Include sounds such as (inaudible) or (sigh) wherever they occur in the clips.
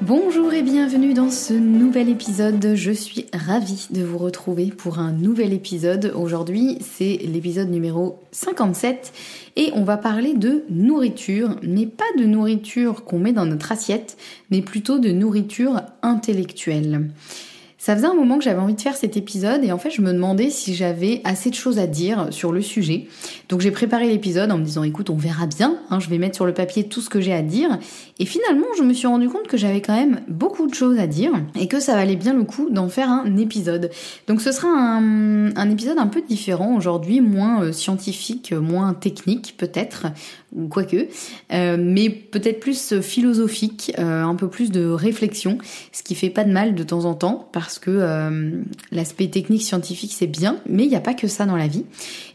Bonjour et bienvenue dans ce nouvel épisode. Je suis ravie de vous retrouver pour un nouvel épisode. Aujourd'hui, c'est l'épisode numéro 57 et on va parler de nourriture, mais pas de nourriture qu'on met dans notre assiette, mais plutôt de nourriture intellectuelle. Ça faisait un moment que j'avais envie de faire cet épisode et en fait je me demandais si j'avais assez de choses à dire sur le sujet. Donc j'ai préparé l'épisode en me disant écoute on verra bien, hein, je vais mettre sur le papier tout ce que j'ai à dire. Et finalement je me suis rendu compte que j'avais quand même beaucoup de choses à dire et que ça valait bien le coup d'en faire un épisode. Donc ce sera un, épisode un peu différent aujourd'hui, moins euh, scientifique, moins technique peut-être, quoique, euh, mais peut-être plus philosophique, euh, un peu plus de réflexion, ce qui fait pas de mal de temps en temps parce que euh, l'aspect technique scientifique c'est bien, mais il n'y a pas que ça dans la vie.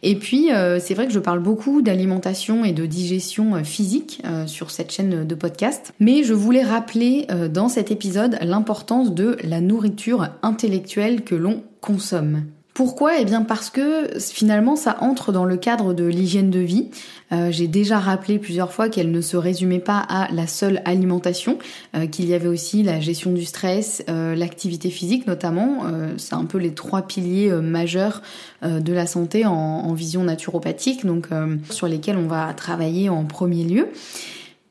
Et puis c'est vrai que je parle beaucoup d'alimentation et de digestion physique sur cette chaîne de podcast, mais je voulais rappeler dans cet épisode l'importance de la nourriture intellectuelle que l'on consomme. Pourquoi? Eh bien parce que finalement ça entre dans le cadre de l'hygiène de vie. Euh, j'ai déjà rappelé plusieurs fois qu'elle ne se résumait pas à la seule alimentation, euh, qu'il y avait aussi la gestion du stress, euh, l'activité physique notamment. c'est un peu les trois piliers majeurs de la santé en, en vision naturopathique, donc sur lesquels on va travailler en premier lieu.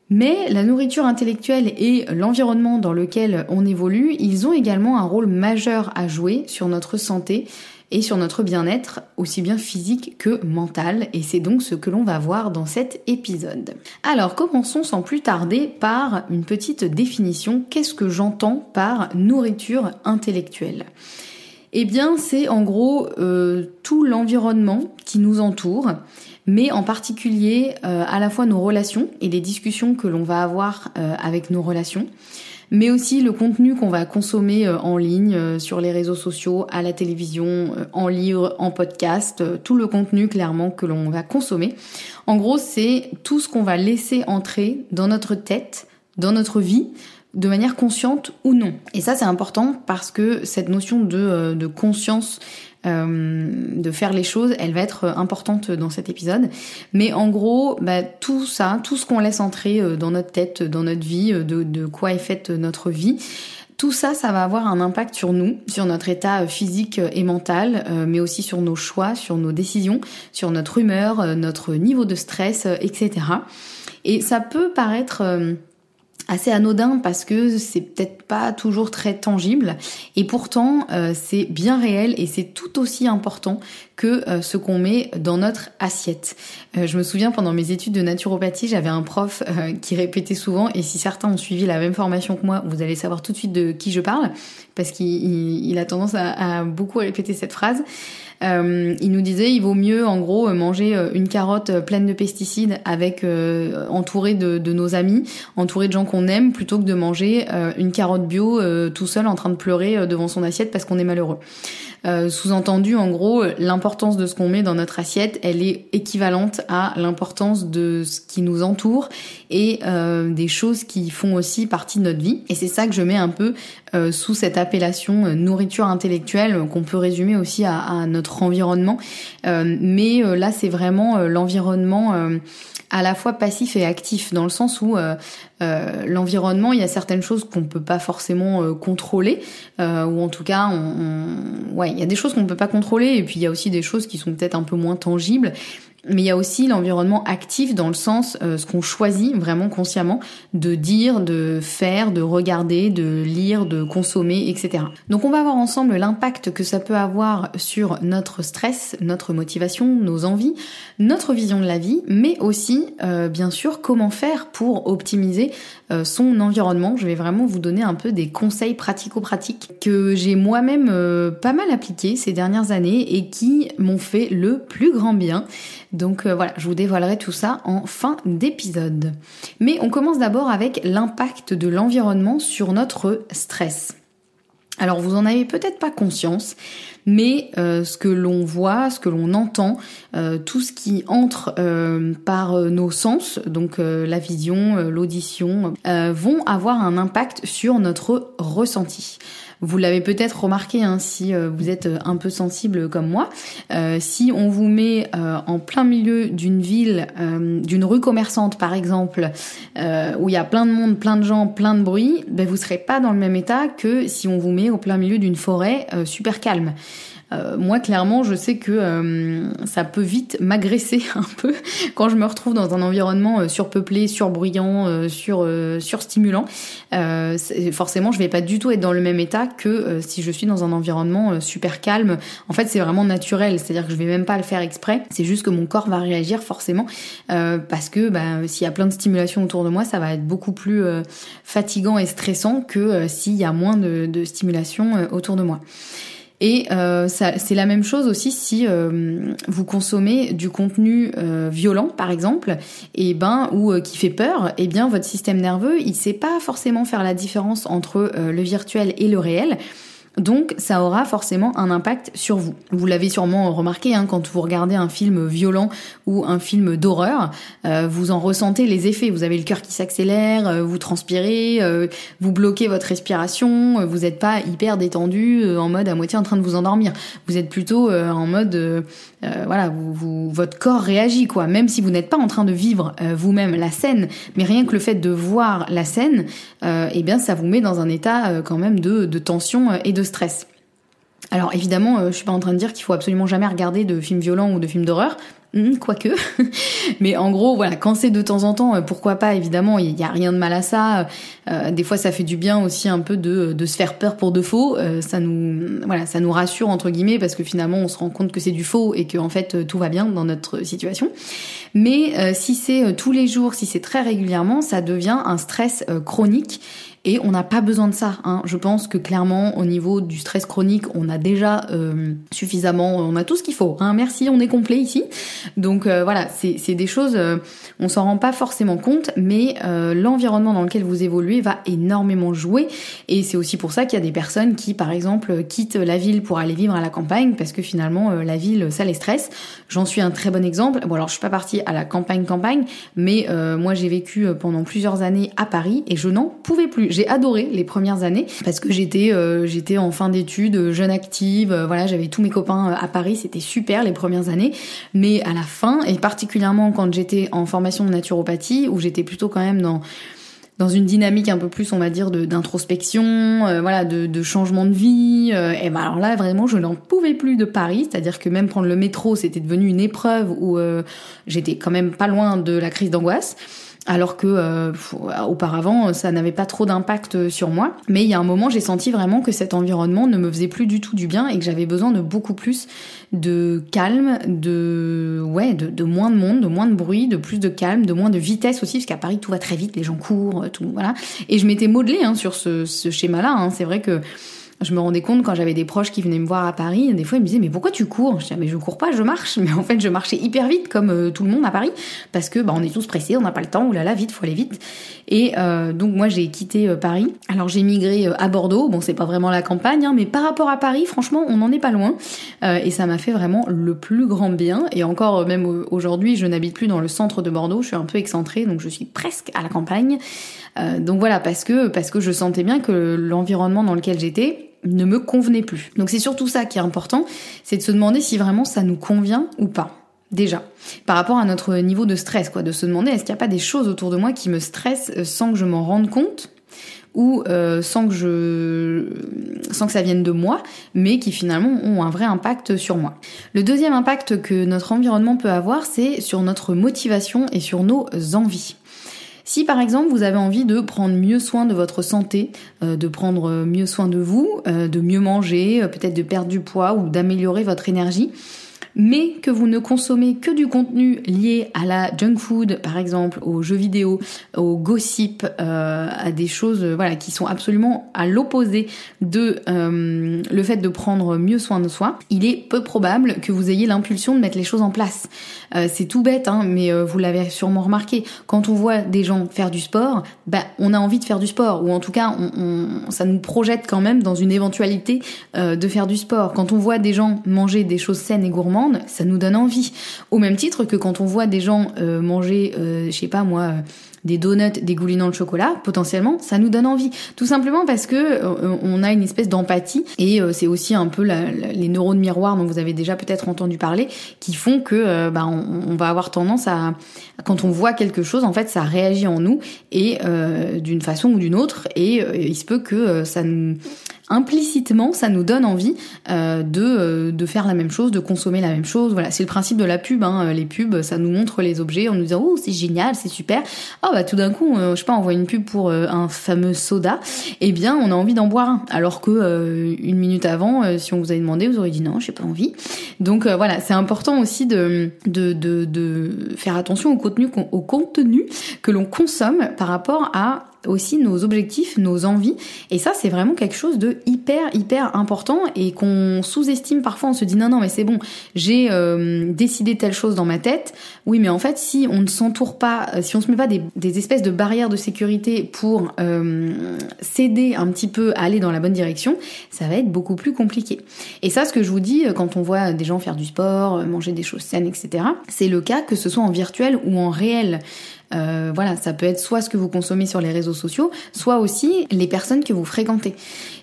Mais la nourriture intellectuelle et l'environnement dans lequel on évolue, ils ont également un rôle majeur à jouer sur notre santé et sur notre bien-être, aussi bien physique que mental, et c'est donc ce que l'on va voir dans cet épisode. Alors commençons sans plus tarder par une petite définition. Qu'est-ce que j'entends par nourriture intellectuelle? Eh bien c'est en gros euh, tout l'environnement qui nous entoure, mais en particulier euh, à la fois nos relations et les discussions que l'on va avoir euh, avec nos relations mais aussi le contenu qu'on va consommer euh, en ligne, sur les réseaux sociaux, à la télévision, en livre, en podcast, tout le contenu clairement que l'on va consommer. En gros, c'est tout ce qu'on va laisser entrer dans notre tête, dans notre vie, de manière consciente ou non. Et ça, c'est important parce que cette notion de, conscience de faire les choses, elle va être importante dans cet épisode. Mais en gros, bah, tout ça, tout ce qu'on laisse entrer euh, dans notre tête, dans notre vie, euh, de quoi est faite notre vie, tout ça, ça va avoir un impact sur nous, sur notre état physique et mental, mais aussi sur nos choix, sur nos décisions, sur notre humeur, notre niveau de stress, etc. Et ça peut paraître assez anodin parce que c'est peut-être pas toujours très tangible. Et pourtant euh, c'est bien réel et c'est tout aussi important que ce qu'on met dans notre assiette. je me souviens pendant mes études de naturopathie, j'avais un prof qui répétait souvent, et si certains ont suivi la même formation que moi, vous allez savoir tout de suite de qui je parle, parce qu'il a tendance à, beaucoup répéter cette phrase. Euh, il nous disait il vaut mieux en gros manger euh, une carotte euh, pleine de pesticides avec euh, entourée de, nos amis, entourée de gens qu'on aime, plutôt que de manger une carotte bio tout seul en train de pleurer devant son assiette parce qu'on est malheureux. Euh, sous-entendu, en gros, l'importance de ce qu'on met dans notre assiette, elle est équivalente à l'importance de ce qui nous entoure et euh, des choses qui font aussi partie de notre vie. Et c'est ça que je mets un peu euh, sous cette appellation nourriture intellectuelle qu'on peut résumer aussi à, notre environnement. mais là, c'est vraiment l'environnement à la fois passif et actif, dans le sens où euh, euh, l'environnement, il y a certaines choses qu'on peut pas forcément euh, contrôler, ou en tout cas, on, ouais, il y a des choses qu'on ne peut pas contrôler, et puis il y a aussi des choses qui sont peut-être un peu moins tangibles. Mais il y a aussi l'environnement actif dans le sens euh, ce qu'on choisit vraiment consciemment de dire, de faire, de regarder, de lire, de consommer, etc. Donc on va voir ensemble l'impact que ça peut avoir sur notre stress, notre motivation, nos envies, notre vision de la vie, mais aussi euh, bien sûr comment faire pour optimiser euh, son environnement. Je vais vraiment vous donner un peu des conseils pratico-pratiques que j'ai moi-même euh, pas mal appliqués ces dernières années et qui m'ont fait le plus grand bien. Donc euh, voilà, je vous dévoilerai tout ça en fin d'épisode. Mais on commence d'abord avec l'impact de l'environnement sur notre stress. Alors vous en avez peut-être pas conscience, mais euh, ce que l'on voit, ce que l'on entend, euh, tout ce qui entre par nos sens, donc la vision, l'audition, vont avoir un impact sur notre ressenti. Vous l'avez peut-être remarqué hein, si vous êtes un peu sensible comme moi. si on vous met en plein milieu d'une ville, d'une rue commerçante par exemple, où il y a plein de monde, plein de gens, plein de bruit, ben vous serez pas dans le même état que si on vous met au plein milieu d'une forêt super calme. Euh, moi, clairement, je sais que euh, ça peut vite m'agresser (laughs) un peu quand je me retrouve dans un environnement euh, surpeuplé, surbruyant, sur surstimulant. forcément, je vais pas du tout être dans le même état que si je suis dans un environnement super calme. En fait, c'est vraiment naturel, c'est-à-dire que je vais même pas le faire exprès. C'est juste que mon corps va réagir forcément parce que bah, s'il y a plein de stimulation autour de moi, ça va être beaucoup plus fatigant et stressant que s'il y a moins de, de stimulation autour de moi. Et euh, c'est la même chose aussi si euh, vous consommez du contenu euh, violent, par exemple, et ben ou qui fait peur. Et eh bien, votre système nerveux, il sait pas forcément faire la différence entre le virtuel et le réel. Donc ça aura forcément un impact sur vous. Vous l'avez sûrement remarqué hein, quand vous regardez un film violent ou un film d'horreur, euh, vous en ressentez les effets. Vous avez le cœur qui s'accélère, euh, vous transpirez, euh, vous bloquez votre respiration, vous n'êtes pas hyper détendu en mode à moitié en train de vous endormir. Vous êtes plutôt en mode voilà, vous, votre corps réagit quoi. Même si vous n'êtes pas en train de vivre vous-même la scène, mais rien que le fait de voir la scène, eh bien ça vous met dans un état quand même de, de tension et de stress. Alors évidemment, euh, je suis pas en train de dire qu'il faut absolument jamais regarder de films violents ou de films d'horreur, hmm, quoique. (laughs) Mais en gros, voilà, quand c'est de temps en temps, euh, pourquoi pas Évidemment, il n'y a rien de mal à ça. Euh, des fois, ça fait du bien aussi un peu de, de se faire peur pour de faux. ça nous, voilà, ça nous rassure entre guillemets parce que finalement, on se rend compte que c'est du faux et que en fait tout va bien dans notre situation. Mais si c'est tous les jours, si c'est très régulièrement, ça devient un stress chronique et on n'a pas besoin de ça. Hein. Je pense que clairement, au niveau du stress chronique, on a déjà euh, suffisamment, on a tout ce qu'il faut. Hein. Merci, on est complet ici. Donc euh, voilà, c'est des choses, euh, on s'en rend pas forcément compte, mais l'environnement dans lequel vous évoluez va énormément jouer. Et c'est aussi pour ça qu'il y a des personnes qui, par exemple, quittent la ville pour aller vivre à la campagne, parce que finalement, la ville, ça les stresse. J'en suis un très bon exemple. Bon alors, je suis pas partie à la campagne campagne, mais moi j'ai vécu pendant plusieurs années à Paris et je n'en pouvais plus j'ai adoré les premières années parce que j'étais euh, j'étais en fin d'études, euh, jeune active, euh, voilà, j'avais tous mes copains à Paris, c'était super les premières années. Mais à la fin, et particulièrement quand j'étais en formation de naturopathie, où j'étais plutôt quand même dans dans une dynamique un peu plus, on va dire, d'introspection, voilà, de, de, changement de vie. et ben alors là, vraiment, je n'en pouvais plus de Paris, c'est-à-dire que même prendre le métro, c'était devenu une épreuve où j'étais quand même pas loin de la crise d'angoisse. Alors que euh, auparavant ça n'avait pas trop d'impact sur moi. Mais il y a un moment j'ai senti vraiment que cet environnement ne me faisait plus du tout du bien et que j'avais besoin de beaucoup plus de calme, de ouais, de, moins de monde, de moins de bruit, de plus de calme, de moins de vitesse aussi, parce qu'à Paris tout va très vite, les gens courent, tout voilà. Et je m'étais modelée hein, sur ce, schéma-là. Hein. C'est vrai que je me rendais compte quand j'avais des proches qui venaient me voir à Paris, des fois ils me disaient mais pourquoi tu cours? Je disais mais je cours pas, je marche. Mais en fait je marchais hyper vite comme euh, tout le monde à Paris parce que bah, on est tous pressés, on n'a pas le temps, oulala vite, faut aller vite. Et euh, donc moi j'ai quitté euh, Paris. Alors j'ai migré à Bordeaux. Bon c'est pas vraiment la campagne, hein, mais par rapport à Paris, franchement on n'en est pas loin. et ça m'a fait vraiment le plus grand bien. Et encore même aujourd'hui je n'habite plus dans le centre de Bordeaux, je suis un peu excentrée donc je suis presque à la campagne. donc voilà parce que parce que je sentais bien que l'environnement dans lequel j'étais ne me convenait plus. Donc c'est surtout ça qui est important, c'est de se demander si vraiment ça nous convient ou pas. Déjà, par rapport à notre niveau de stress, quoi, de se demander est-ce qu'il n'y a pas des choses autour de moi qui me stressent euh, sans que je m'en rende compte ou euh, sans que sans que ça vienne de moi, mais qui finalement ont un vrai impact sur moi. Le deuxième impact que notre environnement peut avoir, c'est sur notre motivation et sur nos envies. Si par exemple vous avez envie de prendre mieux soin de votre santé, euh, de prendre mieux soin de vous, euh, de mieux manger, euh, peut-être de perdre du poids ou d'améliorer votre énergie, mais que vous ne consommez que du contenu lié à la junk food, par exemple, aux jeux vidéo, aux gossip, euh, à des choses voilà qui sont absolument à l'opposé de euh, le fait de prendre mieux soin de soi, il est peu probable que vous ayez l'impulsion de mettre les choses en place. Euh, c'est tout bête, hein, mais vous l'avez sûrement remarqué. Quand on voit des gens faire du sport, bah, on a envie de faire du sport, ou en tout cas, ça nous projette quand même dans une éventualité de faire du sport. Quand on voit des gens manger des choses saines et gourmandes, ça nous donne envie. Au même titre que quand on voit des gens euh, manger, euh, je sais pas moi, euh, des donuts dégoulinant de chocolat, potentiellement, ça nous donne envie. Tout simplement parce que on a une espèce d'empathie et c'est aussi un peu les neurones miroirs dont vous avez déjà peut-être entendu parler qui font que bah, on, va avoir tendance à, quand on voit quelque chose, en fait, ça réagit en nous et d'une façon ou d'une autre et il se peut que ça nous implicitement, ça nous donne envie euh, de, euh, de faire la même chose, de consommer la même chose. Voilà, c'est le principe de la pub. Hein. Les pubs, ça nous montre les objets en nous disant oh c'est génial, c'est super. Oh bah tout d'un coup, euh, je sais pas, on voit une pub pour un fameux soda. Eh bien, on a envie d'en boire un. Alors que une minute avant, si on vous avait demandé, vous auriez dit non, j'ai pas envie. Donc voilà, c'est important aussi de, de, de, de faire attention au contenu, au contenu que l'on consomme par rapport à aussi nos objectifs, nos envies. Et ça, c'est vraiment quelque chose de hyper, hyper important et qu'on sous-estime parfois. On se dit non, non, mais c'est bon, j'ai euh, décidé telle chose dans ma tête. Oui, mais en fait, si on ne s'entoure pas, euh, si on se met pas des, espèces de barrières de sécurité pour euh, s'aider un petit peu à aller dans la bonne direction, ça va être beaucoup plus compliqué. Et ça, ce que je vous dis quand on voit des gens faire du sport, manger des choses saines, etc., c'est le cas que ce soit en virtuel ou en réel. Euh, voilà, ça peut être soit ce que vous consommez sur les réseaux sociaux, soit aussi les personnes que vous fréquentez.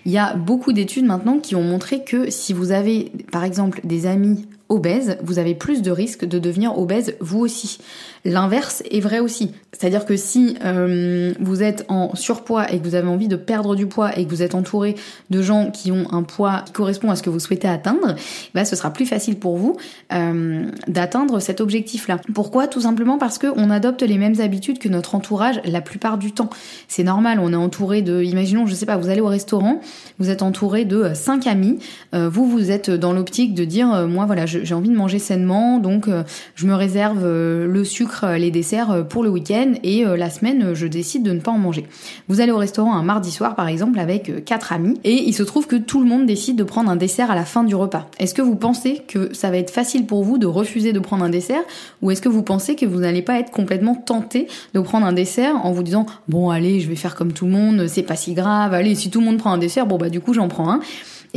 Il y a beaucoup d'études maintenant qui ont montré que si vous avez, par exemple, des amis obèse, vous avez plus de risques de devenir obèse vous aussi. L'inverse est vrai aussi. C'est-à-dire que si euh, vous êtes en surpoids et que vous avez envie de perdre du poids et que vous êtes entouré de gens qui ont un poids qui correspond à ce que vous souhaitez atteindre, bah, ce sera plus facile pour vous euh, d'atteindre cet objectif-là. Pourquoi? Tout simplement parce qu'on adopte les mêmes habitudes que notre entourage la plupart du temps. C'est normal, on est entouré de, imaginons, je sais pas, vous allez au restaurant, vous êtes entouré de cinq amis, euh, vous vous êtes dans l'optique de dire, moi voilà, j'ai envie de manger sainement, donc je me réserve le sucre, euh, les desserts pour le week-end et la semaine, je décide de ne pas en manger. Vous allez au restaurant un mardi soir, par exemple, avec quatre amis, et il se trouve que tout le monde décide de prendre un dessert à la fin du repas. Est-ce que vous pensez que ça va être facile pour vous de refuser de prendre un dessert, ou est-ce que vous pensez que vous n'allez pas être complètement tenté de prendre un dessert en vous disant bon allez, je vais faire comme tout le monde, c'est pas si grave, allez, si tout le monde prend un dessert, bon bah du coup j'en prends un.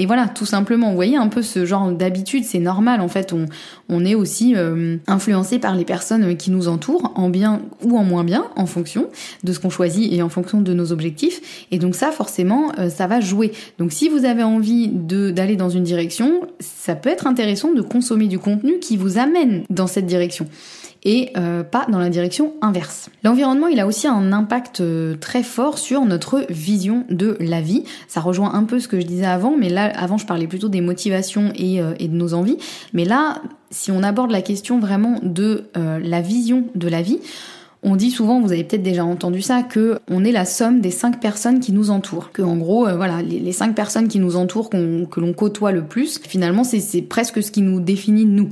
Et voilà, tout simplement, vous voyez un peu ce genre d'habitude, c'est normal en fait, on, est aussi euh, influencé par les personnes qui nous entourent, en bien ou en moins bien, en fonction de ce qu'on choisit et en fonction de nos objectifs. Et donc ça, forcément, euh, ça va jouer. Donc si vous avez envie d'aller dans une direction, ça peut être intéressant de consommer du contenu qui vous amène dans cette direction et euh, pas dans la direction inverse. L'environnement, il a aussi un impact euh, très fort sur notre vision de la vie. Ça rejoint un peu ce que je disais avant, mais là, avant, je parlais plutôt des motivations et, euh, et de nos envies. Mais là, si on aborde la question vraiment de la vision de la vie, On dit souvent, vous avez peut-être déjà entendu ça, que on est la somme des cinq personnes qui nous entourent. Que en gros, euh, voilà, les, cinq personnes qui nous entourent, que l'on côtoie le plus, finalement, c'est presque ce qui nous définit nous.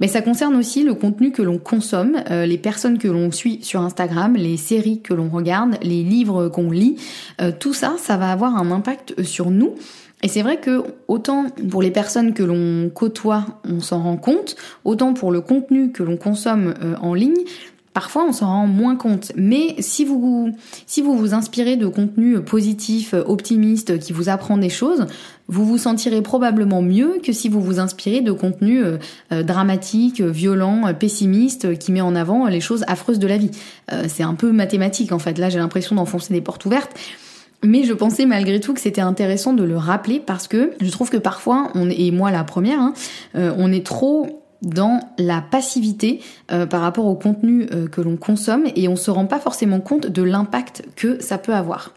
Mais ça concerne aussi le contenu que l'on consomme, euh, les personnes que l'on suit sur Instagram, les séries que l'on regarde, les livres qu'on lit. Euh, tout ça, ça va avoir un impact sur nous. Et c'est vrai que autant pour les personnes que l'on côtoie, on s'en rend compte, autant pour le contenu que l'on consomme en ligne, Parfois, on s'en rend moins compte, mais si vous, si vous vous inspirez de contenu positif, optimiste, qui vous apprend des choses, vous vous sentirez probablement mieux que si vous vous inspirez de contenu euh, euh, dramatique, violent, pessimiste, qui met en avant les choses affreuses de la vie. Euh, c'est un peu mathématique en fait. Là, j'ai l'impression d'enfoncer des portes ouvertes. Mais je pensais malgré tout que c'était intéressant de le rappeler parce que je trouve que parfois, on et moi la première, hein, on est trop dans la passivité euh, par rapport au contenu euh, que l'on consomme et on se rend pas forcément compte de l'impact que ça peut avoir.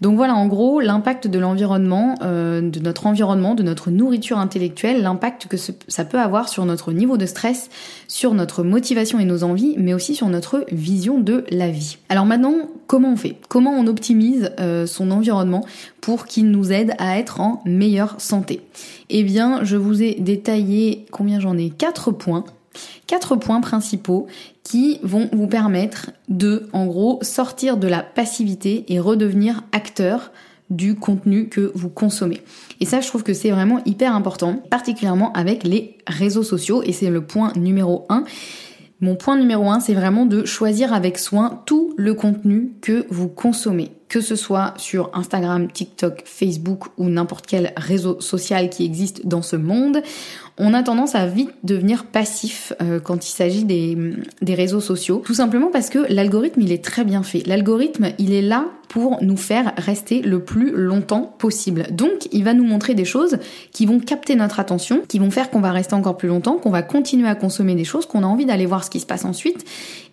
Donc voilà, en gros, l'impact de l'environnement, euh, de notre environnement, de notre nourriture intellectuelle, l'impact que ça peut avoir sur notre niveau de stress, sur notre motivation et nos envies, mais aussi sur notre vision de la vie. Alors maintenant, comment on fait? Comment on optimise euh, son environnement pour qu'il nous aide à être en meilleure santé? Eh bien, je vous ai détaillé combien j'en ai. Quatre points quatre points principaux qui vont vous permettre de, en gros, sortir de la passivité et redevenir acteur du contenu que vous consommez. Et ça, je trouve que c'est vraiment hyper important, particulièrement avec les réseaux sociaux, et c'est le point numéro un. Mon point numéro un, c'est vraiment de choisir avec soin tout le contenu que vous consommez, que ce soit sur Instagram, TikTok, Facebook ou n'importe quel réseau social qui existe dans ce monde on a tendance à vite devenir passif euh, quand il s'agit des, réseaux sociaux. Tout simplement parce que l'algorithme, il est très bien fait. L'algorithme, il est là pour nous faire rester le plus longtemps possible. Donc, il va nous montrer des choses qui vont capter notre attention, qui vont faire qu'on va rester encore plus longtemps, qu'on va continuer à consommer des choses, qu'on a envie d'aller voir ce qui se passe ensuite.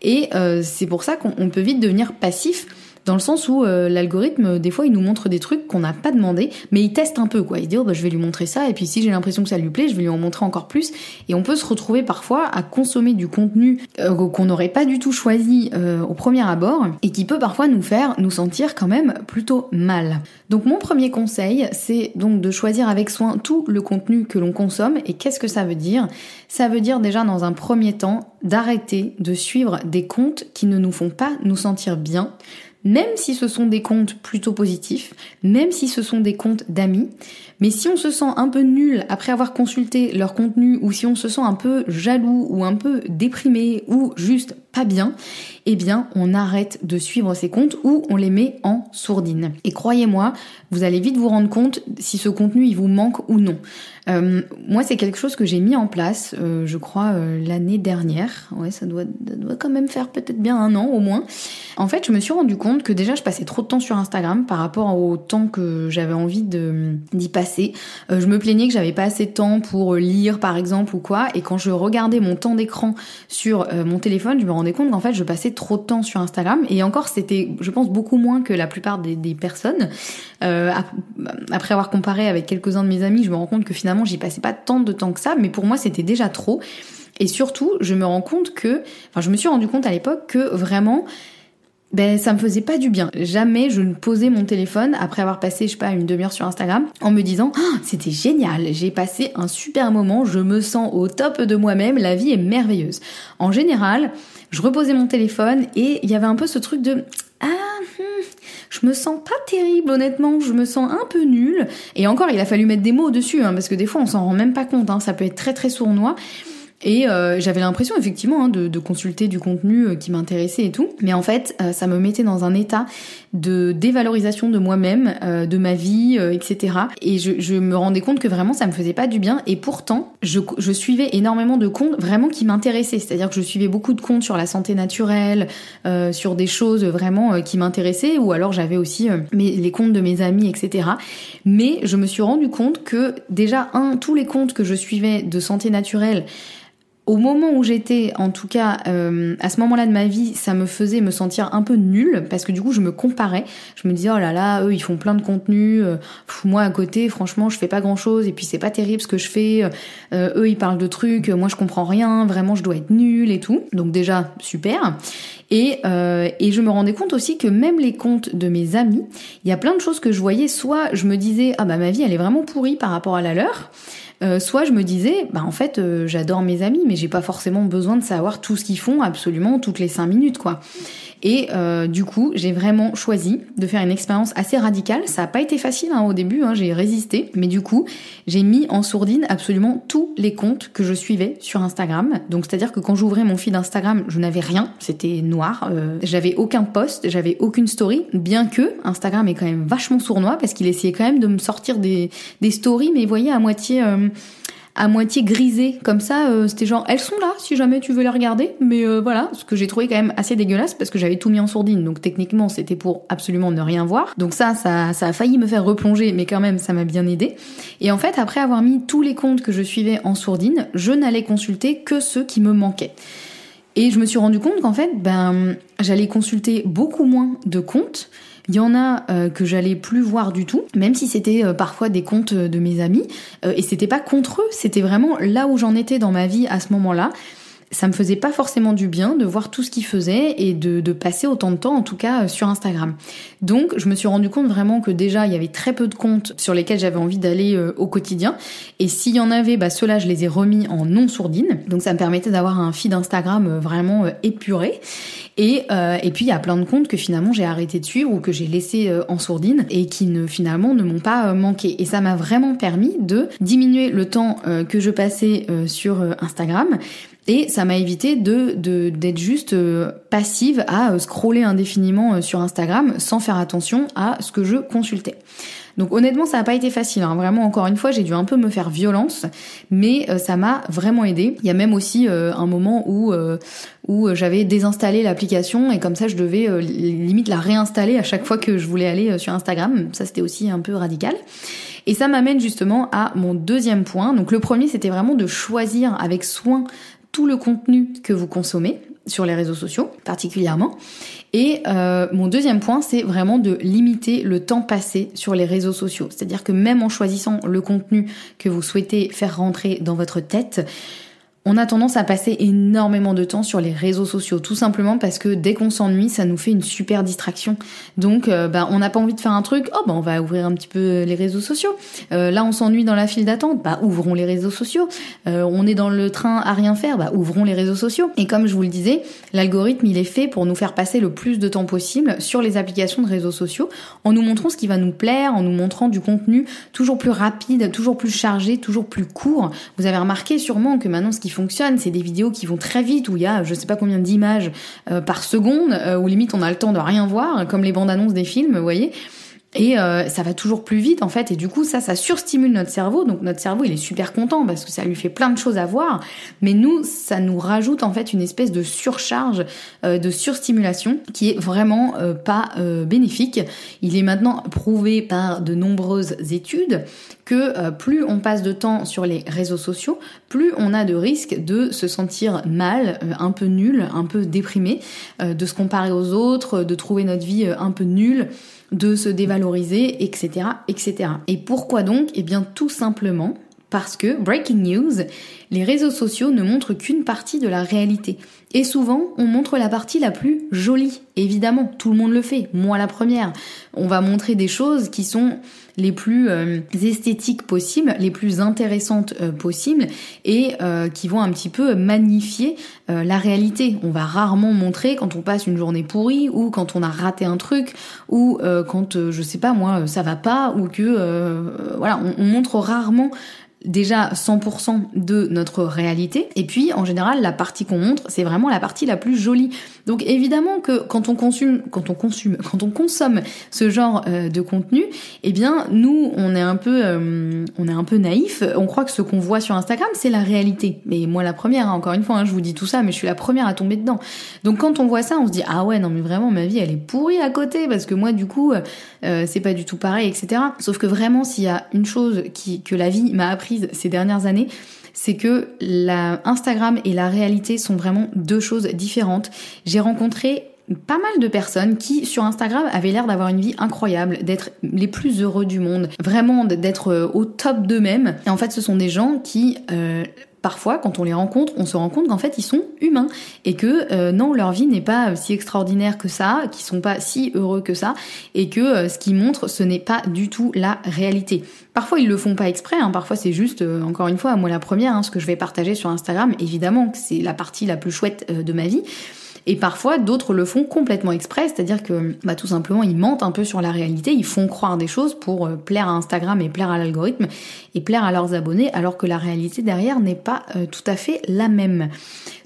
Et euh, c'est pour ça qu'on peut vite devenir passif dans le sens où euh, l'algorithme, des fois, il nous montre des trucs qu'on n'a pas demandé, mais il teste un peu, quoi. Il dit, oh, bah, je vais lui montrer ça, et puis si j'ai l'impression que ça lui plaît, je vais lui en montrer encore plus. Et on peut se retrouver parfois à consommer du contenu euh, qu'on n'aurait pas du tout choisi euh, au premier abord, et qui peut parfois nous faire nous sentir quand même plutôt mal. Donc mon premier conseil, c'est donc de choisir avec soin tout le contenu que l'on consomme, et qu'est-ce que ça veut dire? Ça veut dire déjà dans un premier temps d'arrêter de suivre des comptes qui ne nous font pas nous sentir bien, même si ce sont des comptes plutôt positifs, même si ce sont des comptes d'amis. Mais si on se sent un peu nul après avoir consulté leur contenu, ou si on se sent un peu jaloux, ou un peu déprimé, ou juste pas bien, eh bien on arrête de suivre ces comptes ou on les met en sourdine. Et croyez-moi, vous allez vite vous rendre compte si ce contenu il vous manque ou non. Euh, moi c'est quelque chose que j'ai mis en place, euh, je crois euh, l'année dernière. Ouais, ça doit, ça doit quand même faire peut-être bien un an au moins. En fait, je me suis rendu compte que déjà je passais trop de temps sur Instagram par rapport au temps que j'avais envie d'y passer. Je me plaignais que j'avais pas assez de temps pour lire par exemple ou quoi. Et quand je regardais mon temps d'écran sur mon téléphone, je me rendais compte qu'en fait je passais trop de temps sur Instagram et encore c'était je pense beaucoup moins que la plupart des, personnes. Euh, après avoir comparé avec quelques-uns de mes amis, je me rends compte que finalement j'y passais pas tant de temps que ça, mais pour moi c'était déjà trop. Et surtout, je me rends compte que, enfin je me suis rendu compte à l'époque que vraiment ben ça me faisait pas du bien. Jamais je ne posais mon téléphone après avoir passé je sais pas une demi-heure sur Instagram en me disant oh, c'était génial, j'ai passé un super moment, je me sens au top de moi-même, la vie est merveilleuse. En général, je reposais mon téléphone et il y avait un peu ce truc de ah hmm, je me sens pas terrible honnêtement, je me sens un peu nulle. Et encore il a fallu mettre des mots dessus hein, parce que des fois on s'en rend même pas compte, hein, ça peut être très très sournois. Et euh, j'avais l'impression effectivement hein, de, consulter du contenu euh, qui m'intéressait et tout, mais en fait euh, ça me mettait dans un état de dévalorisation de moi-même, de ma vie, etc. Et je, me rendais compte que vraiment ça me faisait pas du bien. Et pourtant je, je suivais énormément de comptes vraiment qui m'intéressaient, c'est-à-dire que je suivais beaucoup de comptes sur la santé naturelle, sur des choses vraiment qui m'intéressaient, ou alors j'avais aussi les comptes de mes amis, etc. Mais je me suis rendu compte que déjà un tous les comptes que je suivais de santé naturelle au moment où j'étais, en tout cas, euh, à ce moment-là de ma vie, ça me faisait me sentir un peu nulle parce que du coup, je me comparais. Je me disais, oh là là, eux, ils font plein de contenu. Euh, moi, à côté, franchement, je fais pas grand-chose et puis c'est pas terrible ce que je fais. Euh, eux, ils parlent de trucs, moi, je comprends rien. Vraiment, je dois être nulle et tout. Donc déjà, super. Et, et je me rendais compte aussi que même les comptes de mes amis, il y a plein de choses que je voyais. Soit je me disais, ah bah ma vie, elle est vraiment pourrie par rapport à la leur. Euh, soit je me disais, bah en fait, euh, j'adore mes amis, mais j'ai pas forcément besoin de savoir tout ce qu'ils font absolument toutes les cinq minutes, quoi. Et euh, du coup, j'ai vraiment choisi de faire une expérience assez radicale. Ça n'a pas été facile hein, au début, hein, j'ai résisté, mais du coup, j'ai mis en sourdine absolument tous les comptes que je suivais sur Instagram. Donc, c'est-à-dire que quand j'ouvrais mon feed Instagram, je n'avais rien, c'était noir. Euh, j'avais aucun post, j'avais aucune story, bien que Instagram est quand même vachement sournois parce qu'il essayait quand même de me sortir des, stories, mais vous voyez, à moitié euh, à moitié grisé comme ça. Euh, c'était genre elles sont là si jamais tu veux les regarder. Mais euh, voilà, ce que j'ai trouvé quand même assez dégueulasse parce que j'avais tout mis en sourdine. Donc techniquement c'était pour absolument ne rien voir. Donc ça, ça, ça a failli me faire replonger, mais quand même ça m'a bien aidé. Et en fait après avoir mis tous les comptes que je suivais en sourdine, je n'allais consulter que ceux qui me manquaient. Et je me suis rendu compte qu'en fait, ben, j'allais consulter beaucoup moins de comptes il y en a euh, que j'allais plus voir du tout, même si c'était euh, parfois des comptes de mes amis. Euh, et c'était pas contre eux, c'était vraiment là où j'en étais dans ma vie à ce moment-là ça me faisait pas forcément du bien de voir tout ce qu'il faisait et de, de, passer autant de temps, en tout cas, sur Instagram. Donc, je me suis rendu compte vraiment que déjà, il y avait très peu de comptes sur lesquels j'avais envie d'aller euh, au quotidien. Et s'il y en avait, bah, ceux-là, je les ai remis en non sourdine. Donc, ça me permettait d'avoir un feed Instagram euh, vraiment euh, épuré. Et, et puis, il y a plein de comptes que finalement, j'ai arrêté de suivre ou que j'ai laissé en sourdine et qui ne, finalement, ne m'ont pas manqué. Et ça m'a vraiment permis de diminuer le temps que je passais sur Instagram et ça m'a évité de d'être juste euh, passive à euh, scroller indéfiniment euh, sur Instagram sans faire attention à ce que je consultais. Donc honnêtement, ça n'a pas été facile. Hein. Vraiment, encore une fois, j'ai dû un peu me faire violence, mais ça m'a vraiment aidé. Il y a même aussi un moment où où j'avais désinstallé l'application et comme ça, je devais limite la réinstaller à chaque fois que je voulais aller sur Instagram. Ça, c'était aussi un peu radical. Et ça m'amène justement à mon deuxième point. Donc le premier, c'était vraiment de choisir avec soin tout le contenu que vous consommez sur les réseaux sociaux particulièrement. Et euh, mon deuxième point, c'est vraiment de limiter le temps passé sur les réseaux sociaux. C'est-à-dire que même en choisissant le contenu que vous souhaitez faire rentrer dans votre tête, on a tendance à passer énormément de temps sur les réseaux sociaux, tout simplement parce que dès qu'on s'ennuie, ça nous fait une super distraction. Donc, euh, bah, on n'a pas envie de faire un truc, oh bah on va ouvrir un petit peu les réseaux sociaux. Euh, là, on s'ennuie dans la file d'attente, bah ouvrons les réseaux sociaux. Euh, on est dans le train à rien faire, bah ouvrons les réseaux sociaux. Et comme je vous le disais, l'algorithme il est fait pour nous faire passer le plus de temps possible sur les applications de réseaux sociaux, en nous montrant ce qui va nous plaire, en nous montrant du contenu toujours plus rapide, toujours plus chargé, toujours plus court. Vous avez remarqué sûrement que maintenant ce qui c'est des vidéos qui vont très vite, où il y a je sais pas combien d'images euh, par seconde, euh, où limite on a le temps de rien voir, comme les bandes annonces des films, vous voyez. Et euh, ça va toujours plus vite en fait, et du coup ça, ça surstimule notre cerveau. Donc notre cerveau, il est super content parce que ça lui fait plein de choses à voir. Mais nous, ça nous rajoute en fait une espèce de surcharge, de surstimulation qui est vraiment pas bénéfique. Il est maintenant prouvé par de nombreuses études que euh, plus on passe de temps sur les réseaux sociaux, plus on a de risques de se sentir mal, euh, un peu nul, un peu déprimé, euh, de se comparer aux autres, de trouver notre vie un peu nulle, de se dévaloriser, etc., etc. Et pourquoi donc? Eh bien tout simplement parce que, breaking news, les réseaux sociaux ne montrent qu'une partie de la réalité. Et souvent, on montre la partie la plus jolie. Évidemment, tout le monde le fait, moi la première. On va montrer des choses qui sont les plus euh, esthétiques possibles, les plus intéressantes euh, possibles et euh, qui vont un petit peu magnifier la réalité. On va rarement montrer quand on passe une journée pourrie ou quand on a raté un truc ou quand je sais pas moi ça va pas ou que voilà on, on montre rarement déjà 100% de notre réalité. Et puis, en général, la partie qu'on montre, c'est vraiment la partie la plus jolie. Donc, évidemment que quand on consomme, quand on consomme, (laughs) quand on consomme ce genre euh, de contenu, eh bien, nous, on est un peu, euh, on est un peu naïf. On croit que ce qu'on voit sur Instagram, c'est la réalité. Mais moi, la première, hein, encore une fois, hein, je vous dis tout ça, mais je suis la première à tomber dedans. Donc, quand on voit ça, on se dit ah ouais, non mais vraiment, ma vie, elle est pourrie à côté parce que moi, du coup, euh, c'est pas du tout pareil, etc. Sauf que vraiment, s'il y a une chose qui que la vie m'a appris ces dernières années, c'est que la Instagram et la réalité sont vraiment deux choses différentes. J'ai rencontré pas mal de personnes qui sur Instagram avaient l'air d'avoir une vie incroyable, d'être les plus heureux du monde, vraiment d'être euh, au top d'eux-mêmes. Et en fait, ce sont des gens qui euh, parfois, quand on les rencontre, on se rend compte qu'en fait, ils sont humains et que euh, non, leur vie n'est pas si extraordinaire que ça, qu'ils sont pas si heureux que ça, et que ce qu'ils montrent, ce n'est pas du tout la réalité. Parfois, ils le font pas exprès. Hein. Parfois, c'est juste, encore une fois, moi la première, hein, ce que je vais partager sur Instagram. Évidemment, que c'est la partie la plus chouette de ma vie. Et parfois, d'autres le font complètement exprès, c'est-à-dire que bah, tout simplement, ils mentent un peu sur la réalité, ils font croire des choses pour euh, plaire à Instagram et plaire à l'algorithme et plaire à leurs abonnés, alors que la réalité derrière n'est pas euh, tout à fait la même.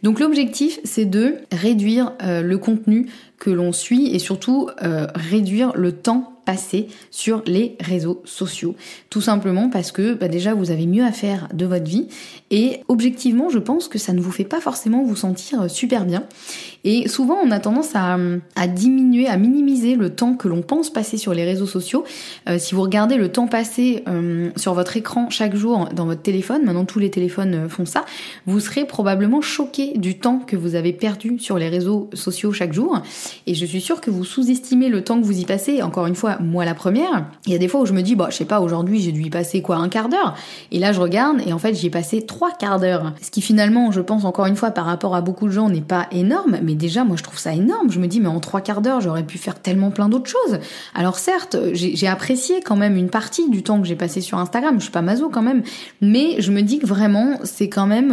Donc l'objectif, c'est de réduire euh, le contenu que l'on suit et surtout réduire le temps passé sur les réseaux sociaux. Tout simplement parce que bah, déjà vous avez mieux à faire de votre vie et objectivement je pense que ça ne vous fait pas forcément vous sentir super bien. Et souvent, on a tendance à, diminuer, à minimiser le temps que l'on pense passer sur les réseaux sociaux. Euh, si vous regardez le temps passé euh, sur votre écran chaque jour dans votre téléphone, maintenant tous les téléphones euh, font ça, vous serez probablement choqué du temps que vous avez perdu sur les réseaux sociaux chaque jour. Et je suis sûre que vous sous-estimez le temps que vous y passez. Encore une fois, moi la première. Il y a des fois où je me dis, bah, je sais pas, aujourd'hui j'ai dû y passer quoi, un quart d'heure. Et là, je regarde et en fait, j'y ai passé trois quarts d'heure. Ce qui finalement, je pense encore une fois, par rapport à beaucoup de gens, n'est pas énorme, déjà, moi, je trouve ça énorme. Je me dis, mais en trois quarts d'heure, j'aurais pu faire tellement plein d'autres choses. Alors certes, j'ai apprécié quand même une partie du temps que j'ai passé sur Instagram. Je suis pas maso quand même, mais je me dis que vraiment, c'est quand même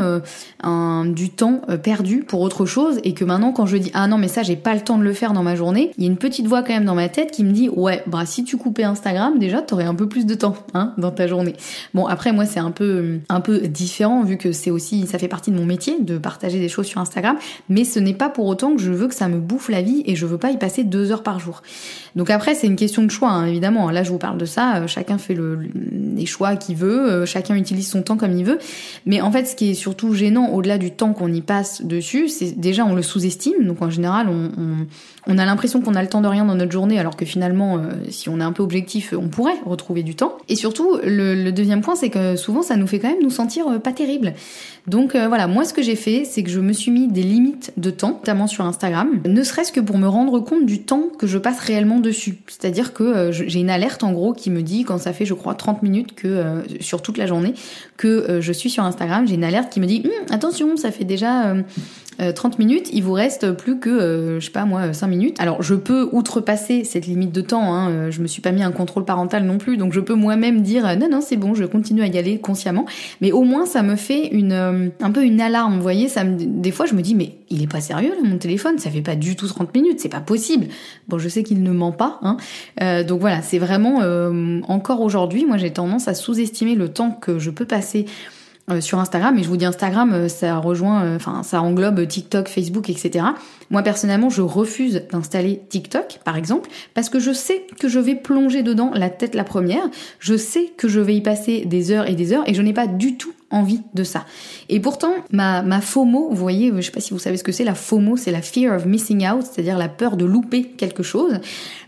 euh, du temps euh, perdu pour autre chose et que maintenant, quand je dis, ah non, mais ça, j'ai pas le temps de le faire dans ma journée, il y a une petite voix quand même dans ma tête qui me dit, ouais, bah si tu coupais Instagram, déjà, t'aurais un peu plus de temps, hein, dans ta journée. Bon, après, moi, c'est un peu, un peu différent vu que c'est aussi, ça fait partie de mon métier de partager des choses sur Instagram, mais ce n'est pas pour autant que je veux que ça me bouffe la vie et je veux pas y passer deux heures par jour. Donc après, c'est une question de choix, hein, évidemment. Là, je vous parle de ça. Euh, chacun fait le, les choix qu'il veut, euh, chacun utilise son temps comme il veut. Mais en fait, ce qui est surtout gênant, au-delà du temps qu'on y passe dessus, c'est déjà on le sous-estime. Donc en général, on, a l'impression qu'on a le temps de rien dans notre journée, alors que finalement, euh, si on est un peu objectif, on pourrait retrouver du temps. Et surtout, le, deuxième point, c'est que souvent, ça nous fait quand même nous sentir pas terrible. Donc voilà, moi, ce que j'ai fait, c'est que je me suis mis des limites de temps, sur Instagram, ne serait-ce que pour me rendre compte du temps que je passe réellement dessus. C'est-à-dire que euh, j'ai une alerte en gros qui me dit quand ça fait je crois 30 minutes que euh, sur toute la journée que euh, je suis sur Instagram, j'ai une alerte qui me dit hum, attention, ça fait déjà 30 euh, minutes, il vous reste plus que, euh, je sais pas moi, 5 minutes. Alors je peux outrepasser cette limite de temps, hein, euh, je me suis pas mis un contrôle parental non plus, donc je peux moi-même dire non non c'est bon, je continue à y aller consciemment, mais au moins ça me fait une un peu une alarme, vous voyez, ça me, des fois je me dis mais il est pas sérieux mon téléphone, ça fait pas du tout 30 minutes, c'est pas possible. Bon je sais qu'il ne ment pas, hein. donc voilà, c'est vraiment encore aujourd'hui, moi j'ai tendance à sous-estimer le temps que je peux passer euh, sur Instagram. Et je vous dis Instagram, euh, ça rejoint, euh, enfin, ça englobe TikTok, Facebook, etc. Moi personnellement, je refuse d'installer TikTok, par exemple, parce que je sais que je vais plonger dedans la tête la première. Je sais que je vais y passer des heures et des heures, et je n'ai pas du tout envie de ça. Et pourtant, ma, ma FOMO, vous voyez, je sais pas si vous savez ce que c'est, la FOMO, c'est la fear of missing out, c'est-à-dire la peur de louper quelque chose,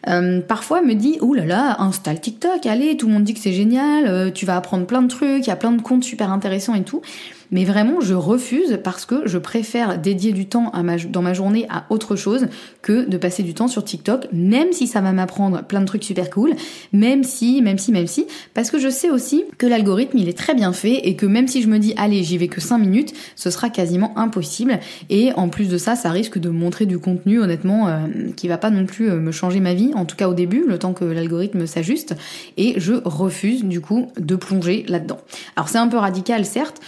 euh, parfois me dit, oh là là, installe TikTok, allez, tout le monde dit que c'est génial, euh, tu vas apprendre plein de trucs, il y a plein de comptes super intéressants et tout. Mais vraiment, je refuse parce que je préfère dédier du temps dans ma journée à autre chose que de passer du temps sur TikTok, même si ça va m'apprendre plein de trucs super cool, même si, même si, même si, parce que je sais aussi que l'algorithme, il est très bien fait et que même si je me dis, allez, j'y vais que 5 minutes, ce sera quasiment impossible. Et en plus de ça, ça risque de montrer du contenu, honnêtement, euh, qui va pas non plus euh, me changer ma vie, en tout cas au début, le temps que l'algorithme s'ajuste. Et je refuse, du coup, de plonger là-dedans. Alors c'est un peu radical, certes,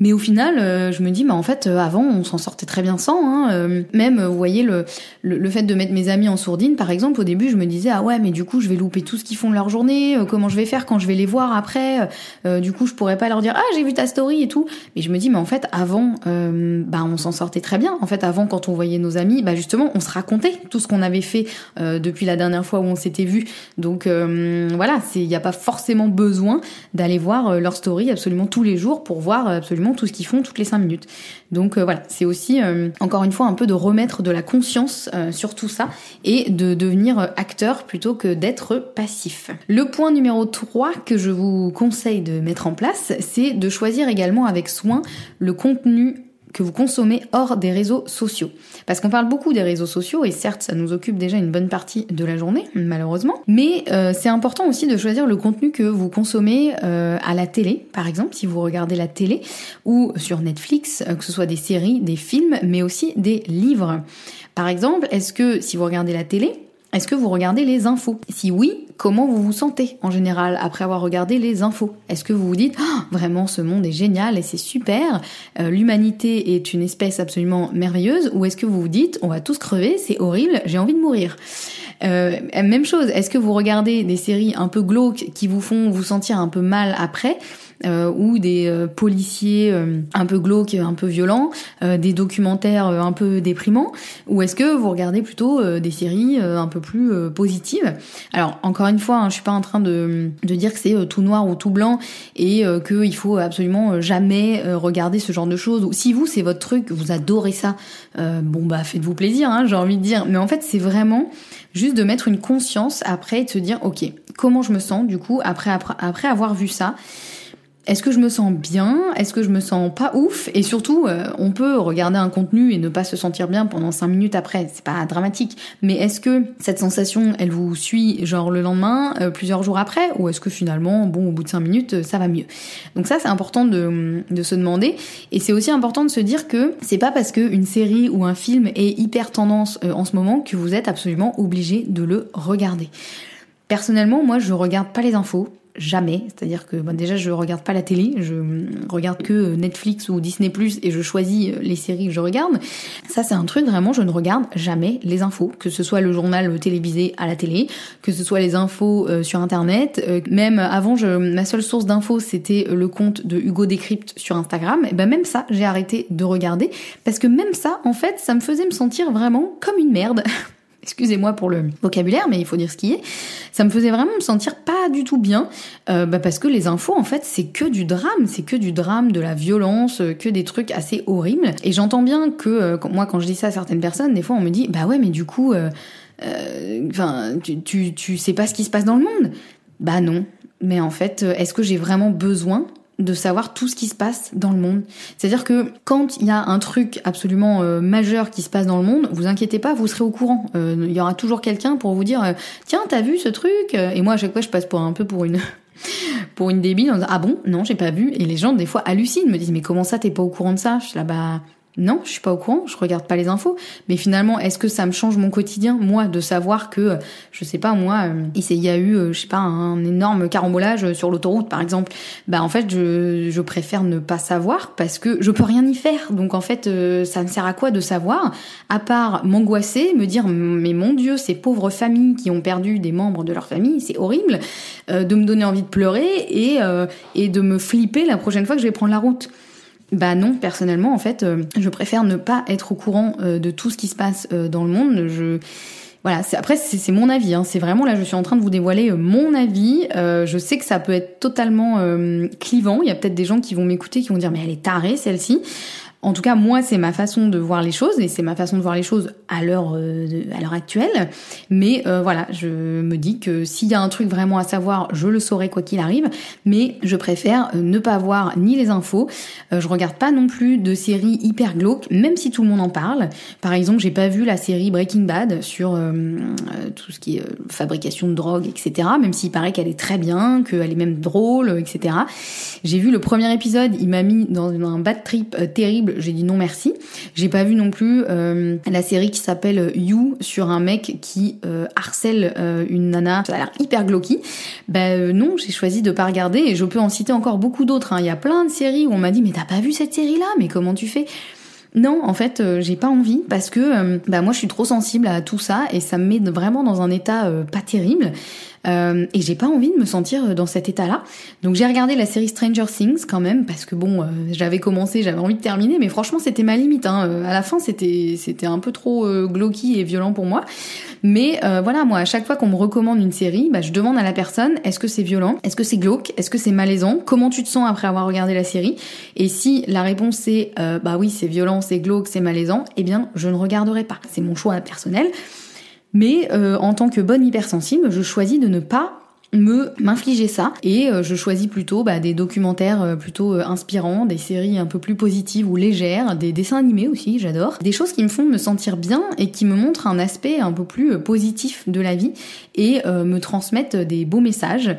mais au final, euh, je me dis, bah en fait, euh, avant, on s'en sortait très bien sans. Hein, euh, même, vous voyez, le, le, fait de mettre mes amis en sourdine, par exemple, au début, je me disais, ah ouais, mais du coup, je vais louper tout ce qu'ils font de leur journée. comment je vais faire quand je vais les voir après Du coup, je pourrais pas leur dire, ah, j'ai vu ta story et tout. Mais je me dis, mais en fait, avant, bah on s'en sortait très bien. En fait, avant, quand on voyait nos amis, bah justement, on se racontait tout ce qu'on avait fait depuis la dernière fois où on s'était vu. Donc voilà, il n'y a pas forcément besoin d'aller voir leur story absolument tous les jours pour voir absolument tout ce qu'ils font toutes les 5 minutes. Donc voilà, c'est aussi encore une fois un peu de remettre de la conscience sur tout ça et de devenir acteur plutôt que d'être passif. Le point numéro 3 que je vous conseille de mettre en place, c'est de choisir également avec soin le contenu que vous consommez hors des réseaux sociaux. Parce qu'on parle beaucoup des réseaux sociaux et certes ça nous occupe déjà une bonne partie de la journée malheureusement, mais euh, c'est important aussi de choisir le contenu que vous consommez euh, à la télé par exemple si vous regardez la télé ou sur Netflix, euh, que ce soit des séries, des films mais aussi des livres. Par exemple, est-ce que si vous regardez la télé, est-ce que vous regardez les infos? Si oui, comment vous vous sentez en général après avoir regardé les infos? Est-ce que vous vous dites oh, vraiment ce monde est génial et c'est super, euh, l'humanité est une espèce absolument merveilleuse? Ou est-ce que vous vous dites on va tous crever, c'est horrible, j'ai envie de mourir? Euh, Même chose, est-ce que vous regardez des séries un peu glauques qui vous font vous sentir un peu mal après euh, ou des euh, policiers euh, un peu glauques, un peu violents, des documentaires un peu déprimants, ou est-ce que vous regardez plutôt des séries un peu plus positives? Alors encore une fois, hein, je suis pas en train de, de dire que c'est tout noir ou tout blanc et qu'il faut absolument jamais regarder ce genre de choses. Si vous c'est votre truc, vous adorez ça, bon bah faites-vous plaisir, hein, j'ai envie de dire. Mais en fait c'est vraiment juste de mettre une conscience après et de se dire ok comment je me sens du coup après après, après avoir vu ça est-ce que je me sens bien? Est-ce que je me sens pas ouf? Et surtout, euh, on peut regarder un contenu et ne pas se sentir bien pendant 5 minutes après, c'est pas dramatique. Mais est-ce que cette sensation, elle vous suit genre le lendemain, euh, plusieurs jours après? Ou est-ce que finalement, bon, au bout de 5 minutes, euh, ça va mieux? Donc ça, c'est important de, de se demander. Et c'est aussi important de se dire que c'est pas parce qu'une série ou un film est hyper tendance en ce moment que vous êtes absolument obligé de le regarder. Personnellement, moi, je regarde pas les infos jamais. C'est-à-dire que déjà je regarde pas la télé, je regarde que Netflix ou Disney Plus et je choisis les séries que je regarde. Ça c'est un truc vraiment, je ne regarde jamais les infos, que ce soit le journal télévisé à la télé, que ce soit les infos euh, sur internet. Euh, même avant, je, ma seule source d'infos c'était le compte de Hugo Décrypte sur Instagram. Et ben même ça, j'ai arrêté de regarder parce que même ça, en fait, ça me faisait me sentir vraiment comme une merde. (laughs) excusez-moi pour le vocabulaire, mais il faut dire ce qui est, ça me faisait vraiment me sentir pas du tout bien, euh, bah parce que les infos, en fait, c'est que du drame, c'est que du drame, de la violence, euh, que des trucs assez horribles. Et j'entends bien que, euh, moi, quand je dis ça à certaines personnes, des fois, on me dit, bah ouais, mais du coup, enfin, tu, tu, tu sais pas ce qui se passe dans le monde. Bah non. Mais en fait, est-ce que j'ai vraiment besoin de savoir tout ce qui se passe dans le monde. C'est-à-dire que quand il y a un truc absolument euh, majeur qui se passe dans le monde, vous inquiétez pas, vous serez au courant. Euh, il y aura toujours quelqu'un pour vous dire euh, tiens t'as vu ce truc? Et moi à chaque fois je passe pour un peu pour une (laughs) pour une débile en disant ah bon? Non j'ai pas vu et les gens des fois hallucinent me disent mais comment ça t'es pas au courant de ça? Je suis là bah non, je suis pas au courant, je regarde pas les infos. Mais finalement, est-ce que ça me change mon quotidien, moi, de savoir que, je sais pas, moi, euh, il y a eu, euh, je sais pas, un énorme carambolage sur l'autoroute, par exemple. Bah en fait, je, je préfère ne pas savoir parce que je peux rien y faire. Donc en fait, euh, ça me sert à quoi de savoir, à part m'angoisser, me dire, mais mon Dieu, ces pauvres familles qui ont perdu des membres de leur famille, c'est horrible, de me donner envie de pleurer et, et de me flipper la prochaine fois que je vais prendre la route. Bah non, personnellement, en fait, euh, je préfère ne pas être au courant euh, de tout ce qui se passe euh, dans le monde. Je voilà, après c'est mon avis. Hein. C'est vraiment là, je suis en train de vous dévoiler mon avis. je sais que ça peut être totalement clivant. Il y a peut-être des gens qui vont m'écouter, qui vont dire mais elle est tarée celle-ci. En tout cas, moi, c'est ma façon de voir les choses et c'est ma façon de voir les choses à l'heure euh, à l'heure actuelle. Mais euh, voilà, je me dis que s'il y a un truc vraiment à savoir, je le saurai quoi qu'il arrive. Mais je préfère euh, ne pas voir ni les infos. je regarde pas non plus de séries hyper glauques, même si tout le monde en parle. Par exemple, j'ai pas vu la série Breaking Bad sur tout ce qui est fabrication de drogue, etc. Même s'il paraît qu'elle est très bien, qu'elle est même drôle, etc. J'ai vu le premier épisode, il m'a mis dans un bad trip terrible j'ai dit non merci. J'ai pas vu non plus euh, la série qui s'appelle You sur un mec qui euh, harcèle euh, une nana. Ça a l'air hyper glauque. Ben non, j'ai choisi de pas regarder et je peux en citer encore beaucoup d'autres. Hein. Il y a plein de séries où on m'a dit mais t'as pas vu cette série là Mais comment tu fais? Non, en fait, j'ai pas envie parce que bah moi je suis trop sensible à tout ça et ça me met vraiment dans un état pas terrible. Euh, et j'ai pas envie de me sentir dans cet état-là. Donc j'ai regardé la série Stranger Things quand même parce que bon, euh, j'avais commencé, j'avais envie de terminer, mais franchement c'était ma limite. Hein. À la fin c'était c'était un peu trop euh, glauqui et violent pour moi. Mais euh, voilà, moi à chaque fois qu'on me recommande une série, bah, je demande à la personne est-ce que c'est violent, est-ce que c'est glauque, est-ce que c'est malaisant, comment tu te sens après avoir regardé la série? Et si la réponse est bah oui c'est violent, c'est glauque, c'est malaisant, eh bien je ne regarderai pas. C'est mon choix personnel. Mais en tant que bonne hypersensible, je choisis de ne pas me m'infliger ça et euh, je choisis plutôt bah, des documentaires euh, plutôt euh, inspirants, des séries un peu plus positives ou légères, des dessins animés aussi, j'adore, des choses qui me font me sentir bien et qui me montrent un aspect un peu plus positif de la vie et me transmettent des beaux messages.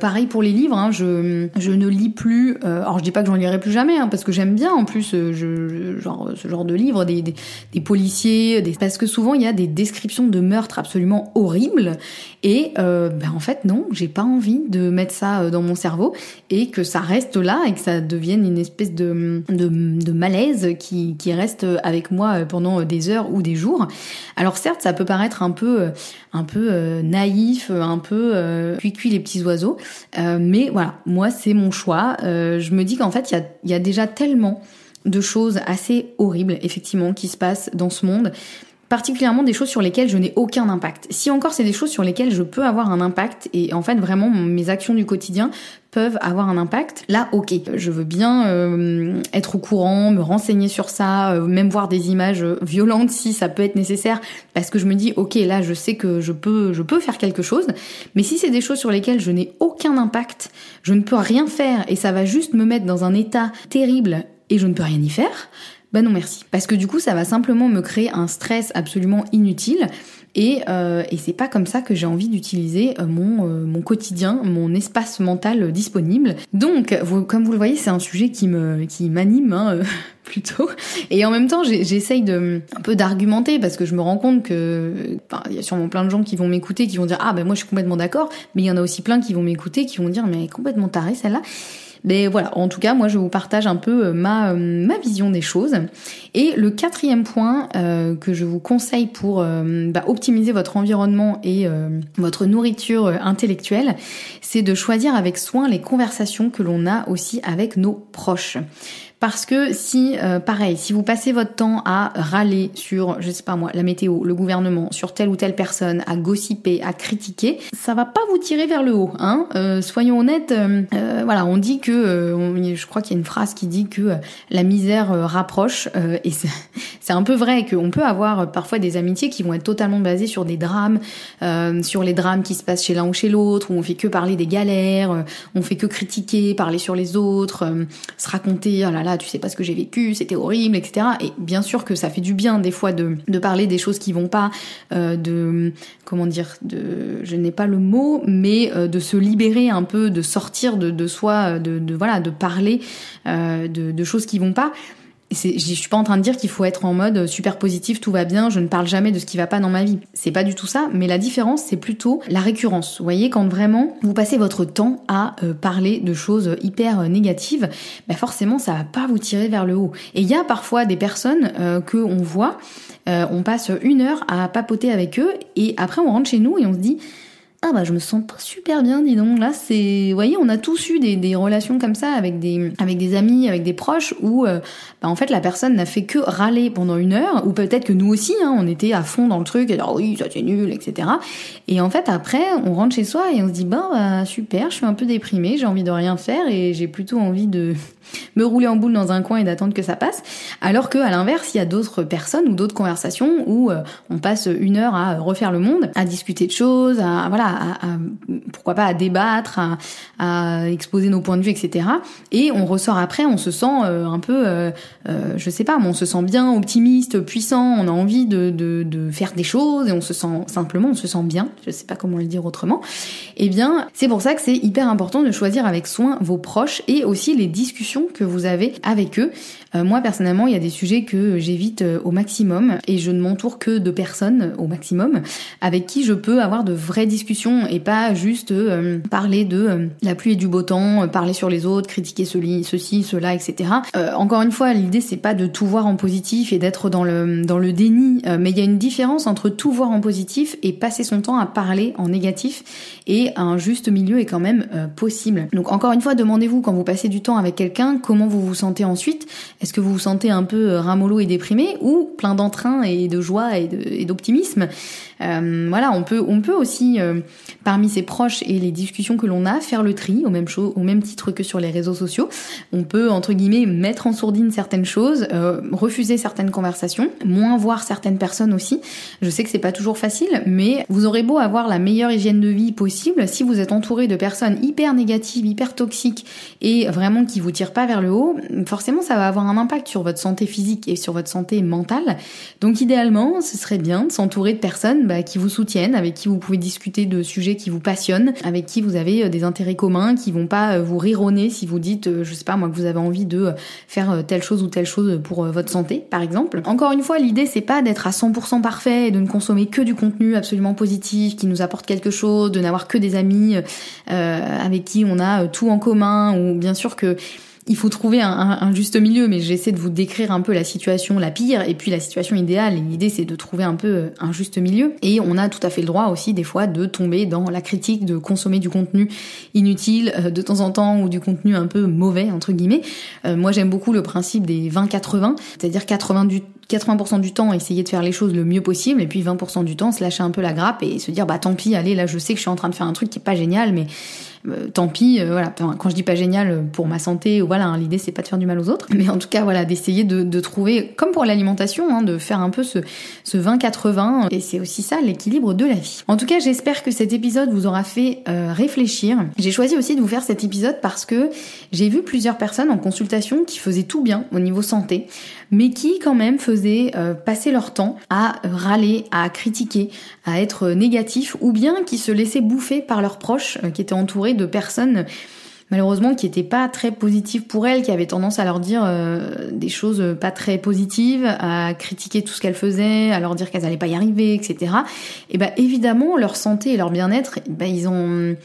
Pareil pour les livres, hein, je, je ne lis plus, alors je dis pas que j'en lirai plus jamais, hein, parce que j'aime bien en plus je, genre, ce genre de livres, des, des, des policiers, des... parce que souvent il y a des descriptions de meurtres absolument horribles et ben, en fait non, j'ai pas envie de mettre ça euh, dans mon cerveau et que ça reste là et que ça devienne une espèce de, de, malaise qui, qui reste avec moi pendant des heures ou des jours. Alors certes, ça peut paraître un peu, un peu euh, naïf, un peu euh, cuit les petits oiseaux, mais voilà, moi c'est mon choix. je me dis qu'en fait, il y a, y a déjà tellement de choses assez horribles, effectivement, qui se passent dans ce monde particulièrement des choses sur lesquelles je n'ai aucun impact. Si encore c'est des choses sur lesquelles je peux avoir un impact et en fait vraiment mes actions du quotidien peuvent avoir un impact, là ok, je veux bien euh, être au courant, me renseigner sur ça, euh, même voir des images violentes si ça peut être nécessaire parce que je me dis ok là je sais que je peux je peux faire quelque chose, mais si c'est des choses sur lesquelles je n'ai aucun impact, je ne peux rien faire et ça va juste me mettre dans un état terrible et je ne peux rien y faire, bah non merci. Parce que du coup, ça va simplement me créer un stress absolument inutile. Et, euh, et c'est pas comme ça que j'ai envie d'utiliser euh, mon, euh, mon quotidien, mon espace mental disponible. Donc, vous, comme vous le voyez, c'est un sujet qui me qui m'anime hein, (laughs) plutôt. Et en même temps, j'essaye de un peu d'argumenter parce que je me rends compte que il y a sûrement plein de gens qui vont m'écouter, qui vont dire ah ben moi je suis complètement d'accord, mais il y en a aussi plein qui vont m'écouter, qui vont dire mais complètement taré celle-là. Mais voilà, en tout cas, moi je vous partage un peu euh, ma, euh, ma vision des choses. Et le quatrième point euh, que je vous conseille pour bah, optimiser votre environnement et votre nourriture intellectuelle, c'est de choisir avec soin les conversations que l'on a aussi avec nos proches. Parce que si, euh, pareil, si vous passez votre temps à râler sur, je sais pas moi, la météo, le gouvernement, sur telle ou telle personne, à gossiper, à critiquer, ça va pas vous tirer vers le haut, hein. Euh, soyons honnêtes, euh, voilà, on dit que, je crois qu'il y a une phrase qui dit que la misère rapproche, et (laughs) c'est un peu vrai qu'on peut avoir parfois des amitiés qui vont être totalement basées sur des drames, sur les drames qui se passent chez l'un ou chez l'autre, où on fait que parler des galères, on fait que critiquer, parler sur les autres, se raconter, oh tu sais pas ce que j'ai vécu, c'était horrible, etc. Et bien sûr que ça fait du bien des fois de, parler des choses qui vont pas, euh, de comment dire, de je n'ai pas le mot, mais euh, de se libérer un peu, de sortir de, soi, de, de voilà, de parler euh, de, de choses qui vont pas je suis pas en train de dire qu'il faut être en mode super positif, tout va bien, je ne parle jamais de ce qui va pas dans ma vie. C'est pas du tout ça, mais la différence c'est plutôt la récurrence. Vous voyez, quand vraiment vous passez votre temps à euh, parler de choses hyper euh, négatives, bah forcément ça va pas vous tirer vers le haut. Et il y a parfois des personnes euh, que on voit, on passe une heure à papoter avec eux et après on rentre chez nous et on se dit ah bah je me sens pas super bien, dis donc. Là, c'est, vous voyez, on a tous eu des, des, relations comme ça avec des, avec des amis, avec des proches, où euh, bah, en fait la personne n'a fait que râler pendant une heure, ou peut-être que nous aussi, hein, on était à fond dans le truc, et dire oui, ça c'est nul, etc. Et en fait après, on rentre chez soi et on se dit bah, bah super, je suis un peu déprimée, j'ai envie de rien faire et j'ai plutôt envie de me rouler en boule dans un coin et d'attendre que ça passe. Alors que à l'inverse, il y a d'autres personnes ou d'autres conversations où euh, on passe une heure à refaire le monde, à discuter de choses, à voilà, à, pourquoi pas à débattre, à, exposer nos points de vue, etc. Et on ressort après, on se sent euh, un peu, euh, je sais pas, mais on se sent bien, optimiste, puissant, on a envie de, faire des choses et on se sent simplement, on se sent bien. Je sais pas comment le dire autrement. Eh bien, c'est pour ça que c'est hyper important de choisir avec soin vos proches et aussi les discussions que vous avez avec eux. Euh, moi personnellement, il y a des sujets que j'évite euh, au maximum et je ne m'entoure que de personnes au maximum avec qui je peux avoir de vraies discussions discussion et pas juste parler de la pluie et du beau temps, parler sur les autres, critiquer ceci, cela, etc. encore une fois, l'idée c'est pas de tout voir en positif et d'être dans le dans le déni, mais il y a une différence entre tout voir en positif et passer son temps à parler en négatif et un juste milieu est quand même possible. Donc encore une fois, demandez-vous quand vous passez du temps avec quelqu'un comment vous vous sentez ensuite. Est-ce que vous vous sentez un peu ramollo et déprimé ou plein d'entrain et de joie et d'optimisme? euh, voilà, on peut, on peut aussi, euh, parmi ses proches et les discussions que l'on a, faire le tri au même, au même titre que sur les réseaux sociaux. On peut, entre guillemets, mettre en sourdine certaines choses, euh, refuser certaines conversations, moins voir certaines personnes aussi. Je sais que c'est pas toujours facile, mais vous aurez beau avoir la meilleure hygiène de vie possible, si vous êtes entouré de personnes hyper négatives, hyper toxiques et vraiment qui vous tirent pas vers le haut, forcément ça va avoir un impact sur votre santé physique et sur votre santé mentale. Donc idéalement, ce serait bien de s'entourer de personnes bah, qui vous soutiennent, avec qui vous pouvez discuter de sujets qui vous passionnent, avec qui vous avez euh, des intérêts communs, qui vont pas euh, vous rironner si vous dites, euh, je sais pas moi, que vous avez envie de faire telle chose ou telle chose pour votre santé, par exemple. Encore une fois, l'idée c'est pas d'être à 100% parfait et de ne consommer que du contenu absolument positif qui nous apporte quelque chose, de n'avoir que des amis avec qui on a tout en commun, ou bien sûr que il faut trouver un, juste milieu, mais j'essaie de vous décrire un peu la situation la pire et puis la situation idéale. Et l'idée, c'est de trouver un peu euh, un juste milieu. Et on a tout à fait le droit aussi, des fois, de tomber dans la critique, de consommer du contenu inutile euh, de temps en temps ou du contenu un peu mauvais, entre guillemets. Euh, moi, j'aime beaucoup le principe des 20-80, c'est-à-dire 80 du 80% du temps essayer de faire les choses le mieux possible et puis 20% du temps se lâcher un peu la grappe et se dire bah tant pis allez là je sais que je suis en train de faire un truc qui est pas génial mais tant pis, euh, voilà. quand je dis pas génial euh, pour ma santé, voilà, hein, l'idée c'est pas de faire du mal aux autres, (laughs) mais en tout cas, voilà, d'essayer de, trouver, comme pour l'alimentation, hein, de faire un peu ce, ce 20-80, et c'est aussi ça l'équilibre de la vie. En tout cas, j'espère que cet épisode vous aura fait réfléchir. J'ai choisi aussi de vous faire cet épisode parce que j'ai vu plusieurs personnes en consultation qui faisaient tout bien au niveau santé, mais qui quand même faisaient passer leur temps à râler, à critiquer, à être négatif, ou bien qui se laissaient bouffer par leurs proches qui étaient entourés de personnes malheureusement qui n'étaient pas très positives pour elles, qui avaient tendance à leur dire euh, des choses pas très positives, à critiquer tout ce qu'elles faisaient, à leur dire qu'elles n'allaient pas y arriver, etc. Et ben évidemment leur santé et leur bien-être, ben, ils ont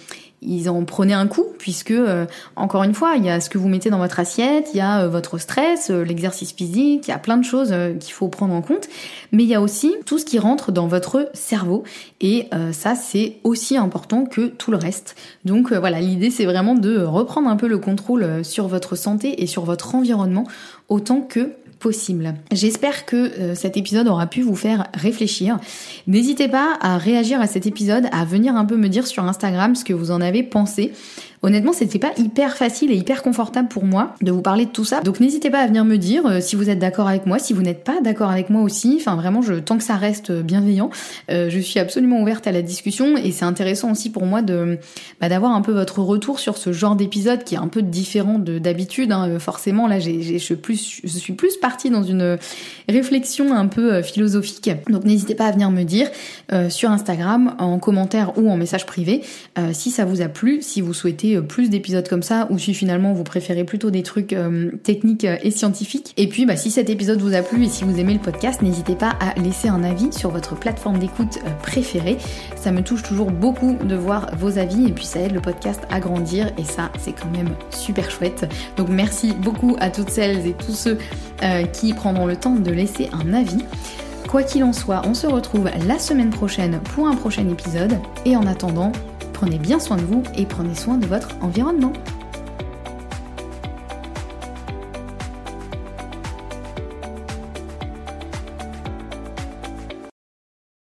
ils en prenaient un coup puisque euh, encore une fois il y a ce que vous mettez dans votre assiette, il y a euh, votre stress, euh, l'exercice physique, il y a plein de choses qu'il faut prendre en compte, mais il y a aussi tout ce qui rentre dans votre cerveau et ça c'est aussi important que tout le reste. Donc voilà l'idée c'est vraiment de reprendre un peu le contrôle sur votre santé et sur votre environnement autant que J'espère que euh, cet épisode aura pu vous faire réfléchir. N'hésitez pas à réagir à cet épisode, à venir un peu me dire sur Instagram ce que vous en avez pensé. Honnêtement, c'était pas hyper facile et hyper confortable pour moi de vous parler de tout ça. Donc n'hésitez pas à venir me dire euh, si vous êtes d'accord avec moi, si vous n'êtes pas d'accord avec moi aussi. Enfin vraiment, tant que ça reste bienveillant, euh, je suis absolument ouverte à la discussion et c'est intéressant aussi pour moi de bah, d'avoir un peu votre retour sur ce genre d'épisode qui est un peu différent de d'habitude. Hein. Forcément, là, je, plus, je suis plus partie dans une réflexion un peu euh, philosophique. Donc n'hésitez pas à venir me dire sur Instagram, en commentaire ou en message privé, si ça vous a plu, si vous souhaitez euh, plus d'épisodes comme ça ou si finalement vous préférez plutôt des trucs euh, techniques euh, et scientifiques. Et puis bah, si cet épisode vous a plu et si vous aimez le podcast, n'hésitez pas à laisser un avis sur votre plateforme d'écoute préférée. Ça me touche toujours beaucoup de voir vos avis et puis ça aide le podcast à grandir et ça c'est quand même super chouette. Donc merci beaucoup à toutes celles et tous ceux qui prendront le temps de laisser un avis. Quoi qu'il en soit, on se retrouve la semaine prochaine pour un prochain épisode et en attendant, Prenez bien soin de vous et prenez soin de votre environnement.